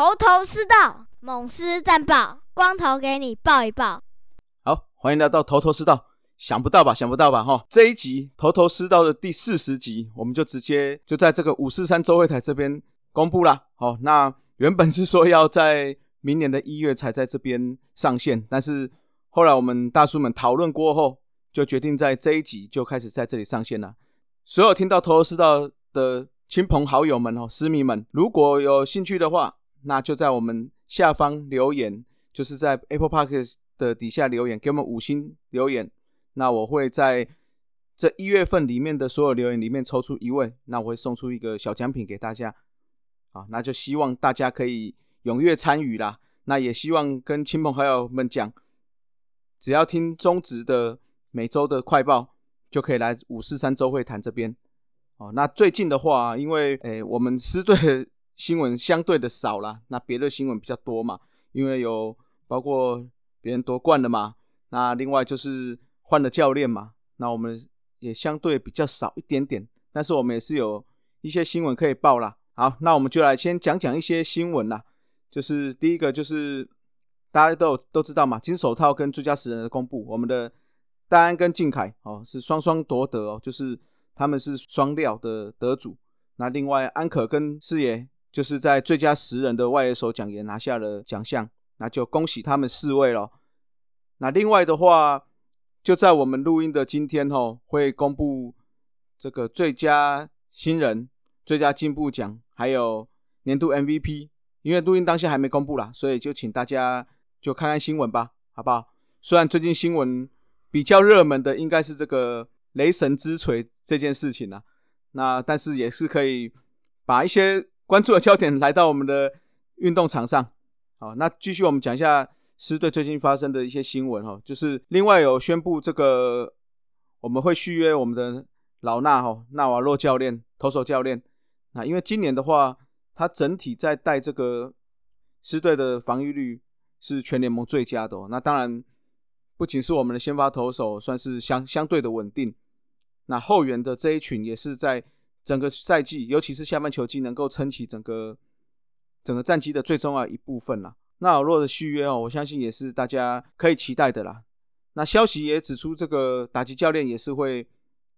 头头是道，猛狮战报，光头给你报一报。好，欢迎来到头头是道。想不到吧？想不到吧？哈，这一集头头是道的第四十集，我们就直接就在这个五四三周会台这边公布了。好，那原本是说要在明年的一月才在这边上线，但是后来我们大叔们讨论过后，就决定在这一集就开始在这里上线了。所有听到头头是道的亲朋好友们哦，私迷们，如果有兴趣的话，那就在我们下方留言，就是在 Apple Podcast 的底下留言，给我们五星留言。那我会在这一月份里面的所有留言里面抽出一位，那我会送出一个小奖品给大家。啊，那就希望大家可以踊跃参与啦。那也希望跟亲朋好友们讲，只要听中职的每周的快报，就可以来五四三周会谈这边。哦，那最近的话，因为诶我们师队新闻相对的少啦，那别的新闻比较多嘛，因为有包括别人夺冠了嘛，那另外就是。换了教练嘛，那我们也相对比较少一点点，但是我们也是有一些新闻可以报啦。好，那我们就来先讲讲一些新闻啦。就是第一个就是大家都都知道嘛，金手套跟最佳死人的公布，我们的戴安跟靖凯哦是双双夺得哦，就是他们是双料的得主。那另外安可跟四爷就是在最佳十人的外野手奖也拿下了奖项，那就恭喜他们四位了。那另外的话。就在我们录音的今天，哦会公布这个最佳新人、最佳进步奖，还有年度 MVP。因为录音当下还没公布啦，所以就请大家就看看新闻吧，好不好？虽然最近新闻比较热门的应该是这个雷神之锤这件事情啦，那但是也是可以把一些关注的焦点来到我们的运动场上。好，那继续我们讲一下。狮队最近发生的一些新闻哈，就是另外有宣布这个我们会续约我们的老纳哈纳瓦洛教练投手教练，那因为今年的话，他整体在带这个狮队的防御率是全联盟最佳的哦。那当然不仅是我们的先发投手算是相相对的稳定，那后援的这一群也是在整个赛季，尤其是下半球季能够撑起整个整个战绩的最重要一部分啦。纳尔洛的续约哦，我相信也是大家可以期待的啦。那消息也指出，这个打击教练也是会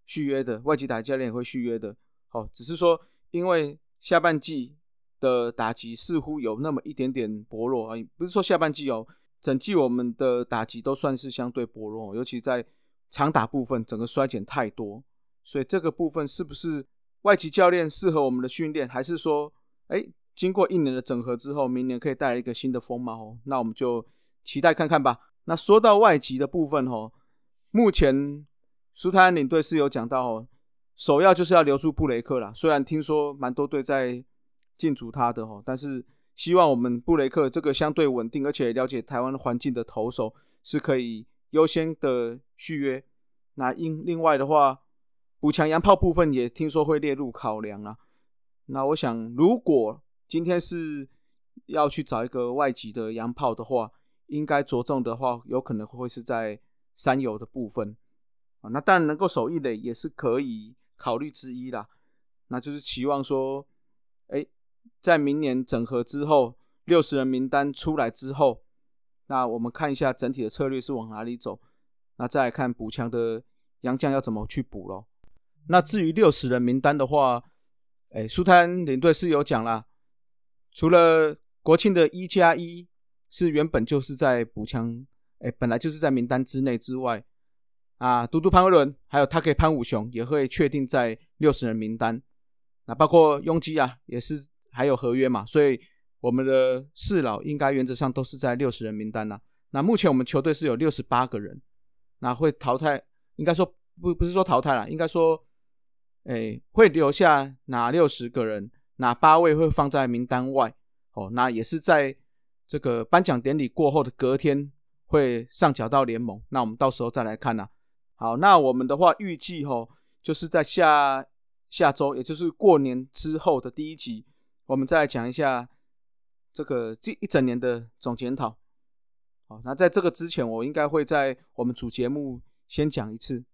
续约的，外籍打击教练也会续约的。哦，只是说因为下半季的打击似乎有那么一点点薄弱啊，不是说下半季哦，整季我们的打击都算是相对薄弱，尤其在长打部分整个衰减太多，所以这个部分是不是外籍教练适合我们的训练，还是说，哎？经过一年的整合之后，明年可以带来一个新的风貌哦。那我们就期待看看吧。那说到外籍的部分哦，目前苏泰安领队是有讲到哦，首要就是要留住布雷克啦。虽然听说蛮多队在进驻他的哦，但是希望我们布雷克这个相对稳定而且了解台湾环境的投手是可以优先的续约。那因另外的话，补强洋炮部分也听说会列入考量啊。那我想如果今天是要去找一个外籍的洋炮的话，应该着重的话，有可能会是在三游的部分啊。那当然能够守一垒也是可以考虑之一啦。那就是期望说，哎，在明年整合之后，六十人名单出来之后，那我们看一下整体的策略是往哪里走。那再来看补强的洋将要怎么去补咯。那至于六十人名单的话，哎，苏丹领队是有讲啦。除了国庆的一加一是原本就是在补强，哎，本来就是在名单之内之外，啊，嘟嘟潘威伦还有他可以潘武雄也会确定在六十人名单，那包括拥挤啊也是还有合约嘛，所以我们的四老应该原则上都是在六十人名单呐。那目前我们球队是有六十八个人，那会淘汰，应该说不不是说淘汰了，应该说，哎，会留下哪六十个人？哪八位会放在名单外？哦，那也是在这个颁奖典礼过后的隔天会上缴到联盟。那我们到时候再来看呐。好，那我们的话预计哈，就是在下下周，也就是过年之后的第一集，我们再来讲一下这个这一整年的总检讨。好，那在这个之前，我应该会在我们主节目先讲一次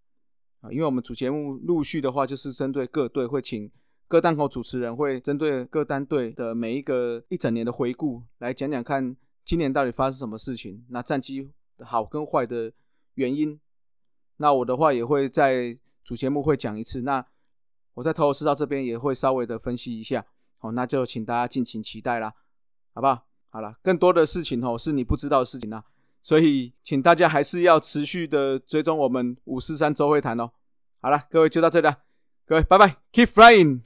啊，因为我们主节目陆续的话，就是针对各队会请。各单口主持人会针对各单队的每一个一整年的回顾，来讲讲看今年到底发生什么事情，那战绩好跟坏的原因。那我的话也会在主节目会讲一次，那我在头头是道这边也会稍微的分析一下。好，那就请大家敬请期待啦，好不好？好了，更多的事情哦是你不知道的事情啦，所以请大家还是要持续的追踪我们五四三周会谈哦。好了，各位就到这里了，各位拜拜，Keep flying。